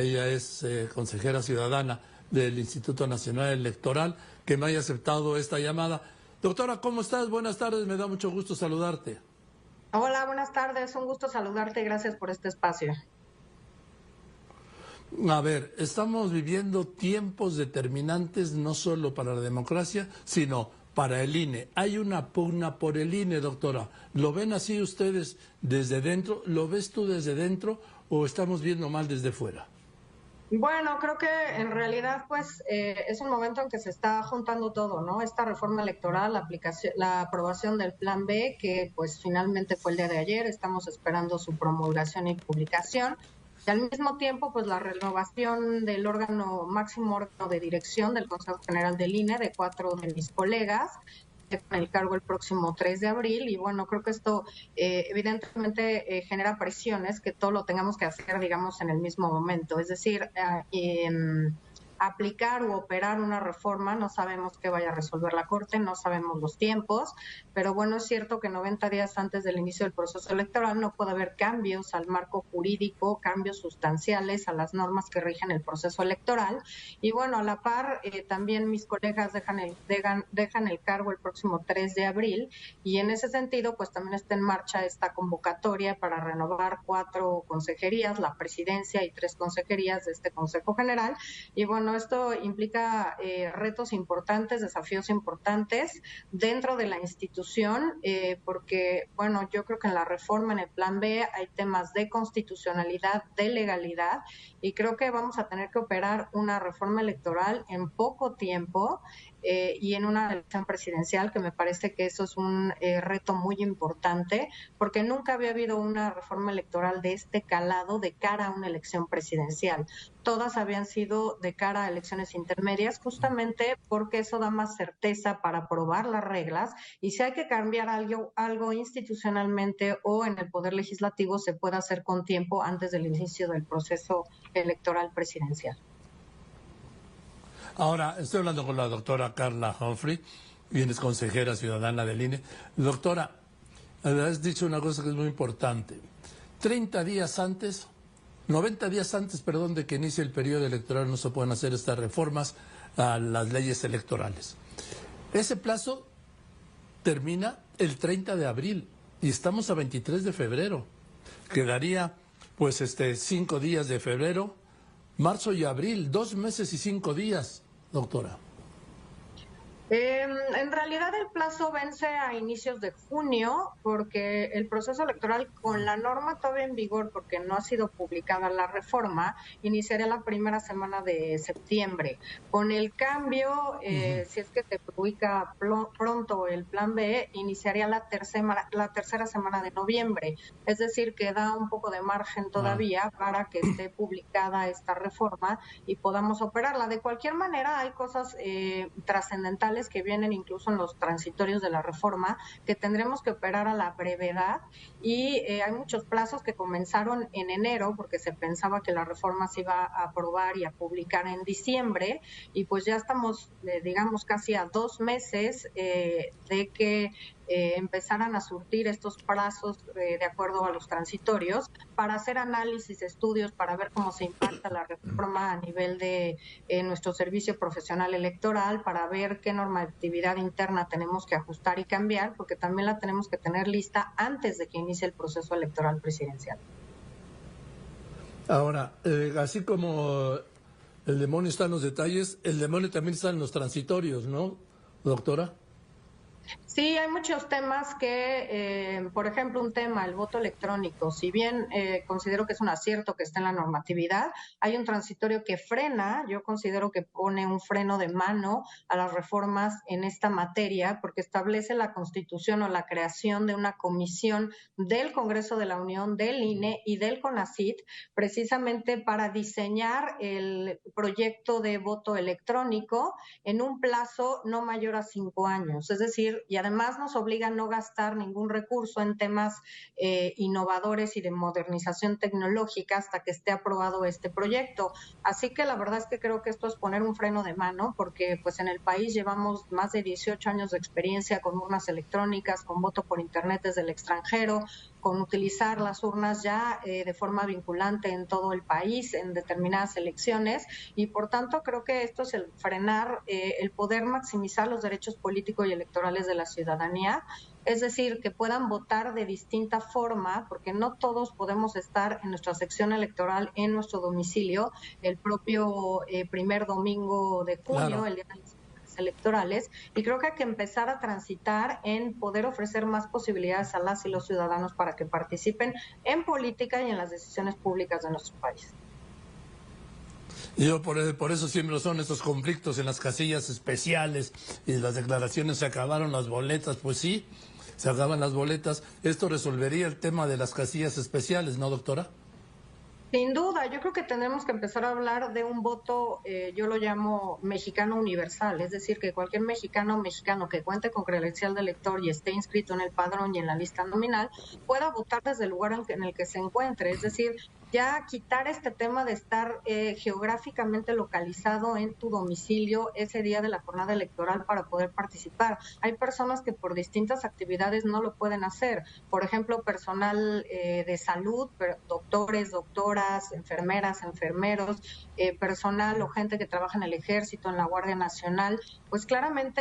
ella es eh, consejera ciudadana del Instituto Nacional Electoral, que me haya aceptado esta llamada. Doctora, ¿cómo estás? Buenas tardes, me da mucho gusto saludarte. Hola, buenas tardes, un gusto saludarte, gracias por este espacio. A ver, estamos viviendo tiempos determinantes no solo para la democracia, sino para el INE. Hay una pugna por el INE, doctora. ¿Lo ven así ustedes desde dentro? ¿Lo ves tú desde dentro o estamos viendo mal desde fuera? Bueno, creo que en realidad pues eh, es un momento en que se está juntando todo, ¿no? Esta reforma electoral, la, aplicación, la aprobación del Plan B, que pues finalmente fue el día de ayer, estamos esperando su promulgación y publicación. Y al mismo tiempo, pues la renovación del órgano máximo órgano de dirección del Consejo General del INE de cuatro de mis colegas en el cargo el próximo 3 de abril y bueno, creo que esto eh, evidentemente eh, genera presiones que todo lo tengamos que hacer, digamos, en el mismo momento. Es decir, eh, aplicar o operar una reforma, no sabemos qué vaya a resolver la Corte, no sabemos los tiempos, pero bueno, es cierto que 90 días antes del inicio del proceso electoral no puede haber cambios al marco jurídico, cambios sustanciales a las normas que rigen el proceso electoral. Y bueno, a la par, eh, también mis colegas dejan el, dejan, dejan el cargo el próximo 3 de abril y en ese sentido, pues también está en marcha esta convocatoria para renovar cuatro consejerías, la presidencia y tres consejerías de este Consejo General. Y bueno, esto implica eh, retos importantes, desafíos importantes dentro de la institución, eh, porque, bueno, yo creo que en la reforma, en el Plan B, hay temas de constitucionalidad, de legalidad, y creo que vamos a tener que operar una reforma electoral en poco tiempo eh, y en una elección presidencial, que me parece que eso es un eh, reto muy importante, porque nunca había habido una reforma electoral de este calado de cara a una elección presidencial. Todas habían sido de cara a elecciones intermedias, justamente porque eso da más certeza para aprobar las reglas y si hay que cambiar algo, algo institucionalmente o en el Poder Legislativo se puede hacer con tiempo antes del inicio del proceso electoral presidencial. Ahora, estoy hablando con la doctora Carla Humphrey, quien es consejera ciudadana del INE. Doctora, has dicho una cosa que es muy importante. 30 días antes, 90 días antes, perdón, de que inicie el periodo electoral no se pueden hacer estas reformas a las leyes electorales. Ese plazo termina el 30 de abril y estamos a 23 de febrero. Quedaría pues este cinco días de febrero, marzo y abril, dos meses y cinco días doctora? Em, en realidad el plazo vence a inicios de junio porque el proceso electoral con la norma todavía en vigor porque no ha sido publicada la reforma iniciaría la primera semana de septiembre. Con el cambio, eh, si es que se publica pronto el plan B, iniciaría la tercera, la tercera semana de noviembre. Es decir, que da un poco de margen todavía para que esté publicada esta reforma y podamos operarla. De cualquier manera, hay cosas eh, trascendentales que vienen incluso en los transitorios de la reforma, que tendremos que operar a la brevedad. Y eh, hay muchos plazos que comenzaron en enero porque se pensaba que la reforma se iba a aprobar y a publicar en diciembre. Y pues ya estamos, eh, digamos, casi a dos meses eh, de que eh, empezaran a surtir estos plazos eh, de acuerdo a los transitorios para hacer análisis, estudios, para ver cómo se impacta la reforma a nivel de eh, nuestro servicio profesional electoral, para ver qué normatividad interna tenemos que ajustar y cambiar, porque también la tenemos que tener lista antes de que inicie el proceso electoral presidencial. Ahora, así como el demonio está en los detalles, el demonio también está en los transitorios, ¿no, doctora? Sí, hay muchos temas que, eh, por ejemplo, un tema, el voto electrónico, si bien eh, considero que es un acierto que está en la normatividad, hay un transitorio que frena, yo considero que pone un freno de mano a las reformas en esta materia, porque establece la constitución o la creación de una comisión del Congreso de la Unión, del INE y del CONACIT, precisamente para diseñar el proyecto de voto electrónico en un plazo no mayor a cinco años. Es decir, y además nos obliga a no gastar ningún recurso en temas eh, innovadores y de modernización tecnológica hasta que esté aprobado este proyecto. Así que la verdad es que creo que esto es poner un freno de mano porque pues en el país llevamos más de 18 años de experiencia con urnas electrónicas, con voto por internet desde el extranjero, con utilizar las urnas ya eh, de forma vinculante en todo el país, en determinadas elecciones, y por tanto creo que esto es el frenar eh, el poder maximizar los derechos políticos y electorales de la ciudadanía. Es decir, que puedan votar de distinta forma, porque no todos podemos estar en nuestra sección electoral en nuestro domicilio el propio eh, primer domingo de junio, el día de las electorales, y creo que hay que empezar a transitar en poder ofrecer más posibilidades a las y los ciudadanos para que participen en política y en las decisiones públicas de nuestro país. Yo por, eso siempre son estos conflictos en las casillas especiales y las declaraciones se acabaron las boletas, pues sí, se acaban las boletas. Esto resolvería el tema de las casillas especiales, ¿no, doctora? Sin duda, yo creo que tendremos que empezar a hablar de un voto, eh, yo lo llamo mexicano universal, es decir, que cualquier mexicano o mexicano que cuente con credencial de elector y esté inscrito en el padrón y en la lista nominal pueda votar desde el lugar en el que se encuentre, es decir, ya quitar este tema de estar eh, geográficamente localizado en tu domicilio ese día de la jornada electoral para poder participar. Hay personas que por distintas actividades no lo pueden hacer, por ejemplo, personal eh, de salud, doctores, doctoras, enfermeras, enfermeros, eh, personal o gente que trabaja en el ejército, en la Guardia Nacional, pues claramente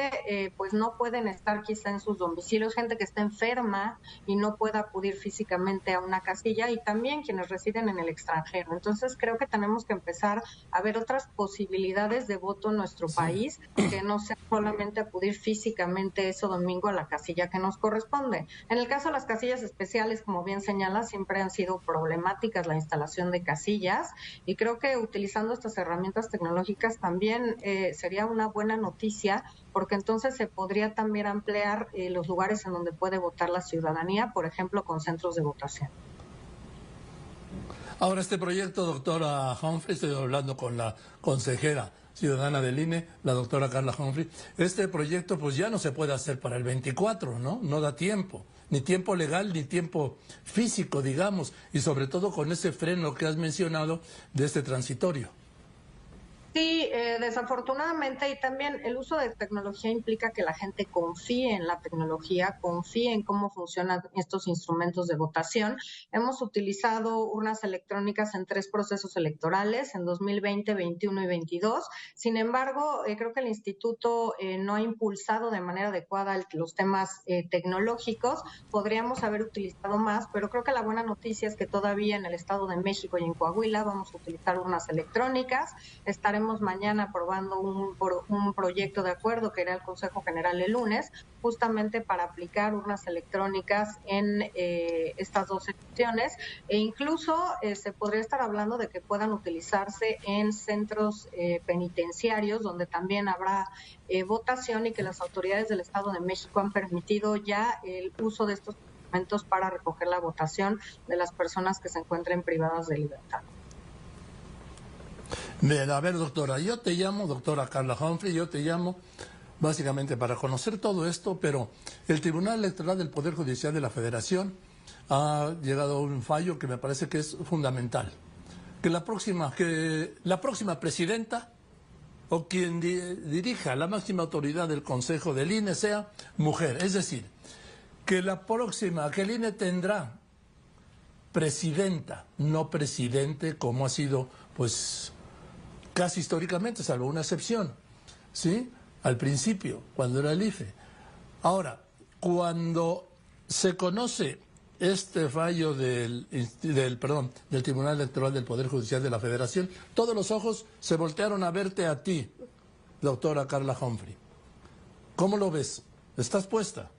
pues no pueden estar quizá en sus domicilios, gente que está enferma y no pueda acudir físicamente a una casilla. Y también quienes residen en el extranjero. Entonces creo que tenemos que empezar a ver otras posibilidades de voto en nuestro país, que no sea solamente acudir físicamente ese domingo a la casilla que nos corresponde. En el caso de las casillas especiales, como bien señala, siempre han sido problemáticas la instalación de casillas y creo que utilizando estas herramientas tecnológicas también eh, sería una buena noticia porque entonces se podría también ampliar eh, los lugares en donde puede votar la ciudadanía, por ejemplo, con centros de votación. Ahora, este proyecto, doctora Humphrey, estoy hablando con la consejera ciudadana del INE, la doctora Carla Humphrey, este proyecto pues ya no se puede hacer para el 24, ¿no? No da tiempo, ni tiempo legal, ni tiempo físico, digamos, y sobre todo con ese freno que has mencionado de este transitorio. Sí, eh, desafortunadamente y también el uso de tecnología implica que la gente confíe en la tecnología, confíe en cómo funcionan estos instrumentos de votación. Hemos utilizado urnas electrónicas en tres procesos electorales, en 2020, 21 y 22. Sin embargo, eh, creo que el instituto eh, no ha impulsado de manera adecuada los temas tecnológicos. Podríamos haber utilizado más, pero creo que la buena noticia es que todavía en el Estado de México y en Coahuila vamos a utilizar urnas electrónicas. Estaremos mañana aprobando un, un proyecto de acuerdo que irá al Consejo General el lunes, justamente para aplicar urnas electrónicas en eh, estas dos secciones e incluso eh, se podría estar hablando de que puedan utilizarse en centros eh, penitenciarios donde también habrá votación y que las autoridades del Estado de México han permitido ya el uso de estos instrumentos para recoger la votación de las personas que se encuentren privadas de libertad. A ver, doctora, yo te llamo, doctora Carla Humphrey, yo te llamo básicamente para conocer todo esto, pero el Tribunal Electoral del Poder Judicial de la Federación ha llegado a un fallo que me parece que es fundamental. Que la próxima, que la próxima presidenta o quien dirija la máxima autoridad del Consejo del INE sea mujer. Es decir, que la próxima, que el INE tendrá presidenta, no presidente, como ha sido, pues, casi históricamente, salvo una excepción, ¿sí? Al principio, cuando era el IFE. Ahora, cuando se conoce este fallo del, del, perdón, del Tribunal Electoral del Poder Judicial de la Federación, todos los ojos se voltearon a verte a ti, doctora Carla Humphrey. ¿Cómo lo ves? ¿Estás puesta?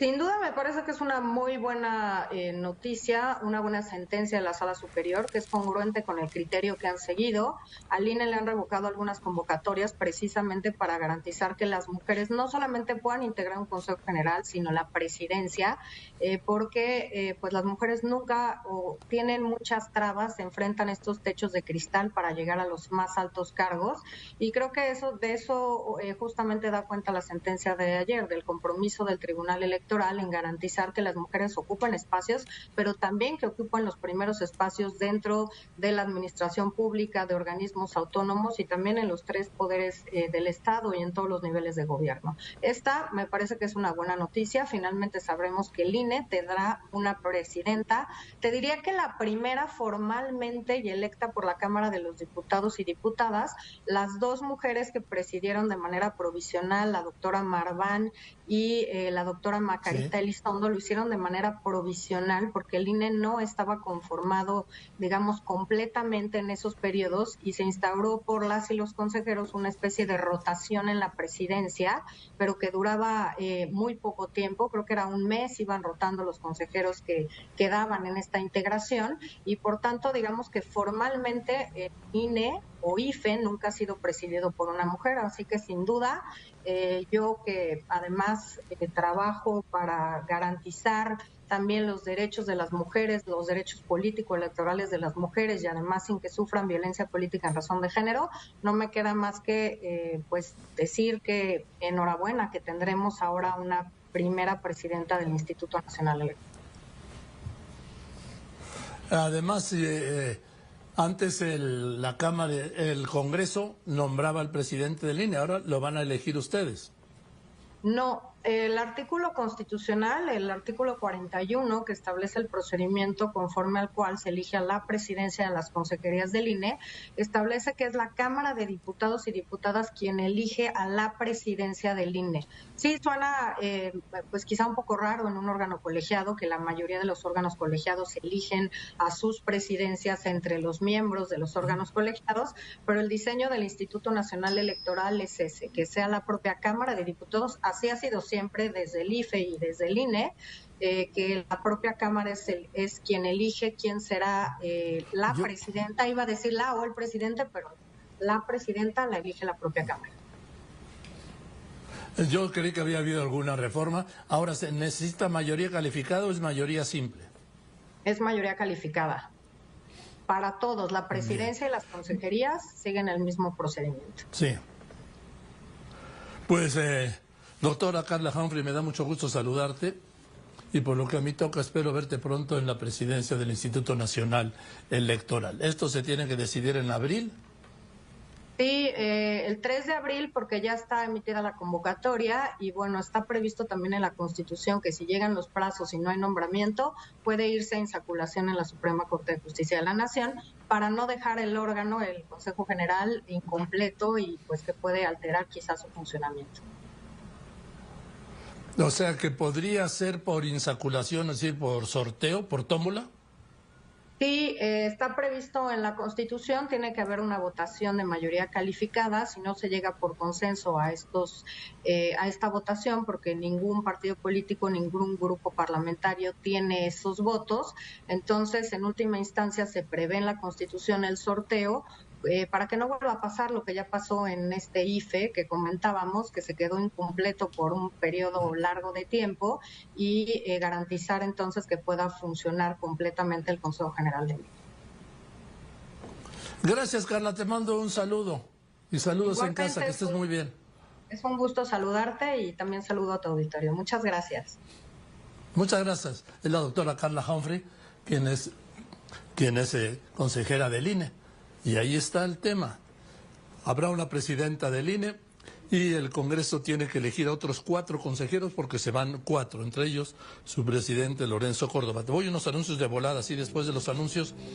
Sin duda me parece que es una muy buena eh, noticia, una buena sentencia de la sala superior que es congruente con el criterio que han seguido. Al INE le han revocado algunas convocatorias precisamente para garantizar que las mujeres no solamente puedan integrar un Consejo General, sino la presidencia, eh, porque eh, pues las mujeres nunca o tienen muchas trabas, se enfrentan estos techos de cristal para llegar a los más altos cargos y creo que eso de eso justamente da cuenta la sentencia de ayer del compromiso del Tribunal Electoral electoral en garantizar que las mujeres ocupen espacios, pero también que ocupen los primeros espacios dentro de la administración pública, de organismos autónomos y también en los tres poderes eh, del Estado y en todos los niveles de gobierno. Esta me parece que es una buena noticia. Finalmente sabremos que el INE tendrá una presidenta. Te diría que la primera formalmente y electa por la Cámara de los Diputados y Diputadas, las dos mujeres que presidieron de manera provisional, la doctora Marván y eh, la doctora Macarita Elizondo, lo hicieron de manera provisional porque el INE no estaba conformado, digamos, completamente en esos periodos y se instauró por las y los consejeros una especie de rotación en la presidencia, pero que duraba eh, muy poco tiempo, creo que era un mes, iban rotando los consejeros que quedaban en esta integración y por tanto, digamos que formalmente el INE o IFE nunca ha sido presidido por una mujer, así que sin duda eh, yo que además eh, trabajo para garantizar también los derechos de las mujeres, los derechos políticos electorales de las mujeres y además sin que sufran violencia política en razón de género, no me queda más que eh, pues decir que enhorabuena que tendremos ahora una primera presidenta del Instituto Nacional Electoral. Además, antes el, la Cámara, el Congreso nombraba al presidente del INE, ahora lo van a elegir ustedes. No, el artículo constitucional, el artículo 41, que establece el procedimiento conforme al cual se elige a la presidencia de las consejerías del INE, establece que es la Cámara de Diputados y Diputadas quien elige a la presidencia del INE. Sí, suena eh, pues quizá un poco raro en un órgano colegiado, que la mayoría de los órganos colegiados eligen a sus presidencias entre los miembros de los órganos colegiados, pero el diseño del Instituto Nacional Electoral es ese, que sea la propia Cámara de Diputados, así ha sido siempre desde el IFE y desde el INE, eh, que la propia Cámara es, el, es quien elige quién será eh, la presidenta, iba a decir la o el presidente, pero la presidenta la elige la propia Cámara. Yo creí que había habido alguna reforma. Ahora, ¿se necesita mayoría calificada o es mayoría simple? Es mayoría calificada. Para todos, la presidencia y las consejerías siguen el mismo procedimiento. Sí. Pues eh, Doctora Carla Humphrey, me da mucho gusto saludarte y por lo que a mí toca espero verte pronto en la presidencia del Instituto Nacional Electoral. ¿Esto se tiene que decidir en abril? Sí, eh, el 3 de abril porque ya está emitida la convocatoria y bueno, está previsto también en la Constitución que si llegan los plazos y no hay nombramiento, puede irse a insaculación en la Suprema Corte de Justicia de la Nación para no dejar el órgano, el Consejo General, incompleto y pues que puede alterar quizás su funcionamiento. O sea, que podría ser por insaculación, es decir, por sorteo, por tómbola. Sí, eh, está previsto en la Constitución, tiene que haber una votación de mayoría calificada, si no se llega por consenso a estos eh, a esta votación, porque ningún partido político, ningún grupo parlamentario tiene esos votos, entonces en última instancia se prevé en la Constitución el sorteo eh, para que no vuelva a pasar lo que ya pasó en este IFE que comentábamos, que se quedó incompleto por un periodo largo de tiempo y eh, garantizar entonces que pueda funcionar completamente el Consejo General de IFE. Gracias, Carla. Te mando un saludo y saludos en casa, que estés muy bien. Es un gusto saludarte y también saludo a tu auditorio. Muchas gracias. Muchas gracias. Es la doctora Carla Humphrey, quien es, quien es eh, consejera del INE. Y ahí está el tema. Habrá una presidenta del INE y el Congreso tiene que elegir a otros cuatro consejeros porque se van cuatro, entre ellos su presidente Lorenzo Córdoba. Te voy a unos anuncios de volada, así después de los anuncios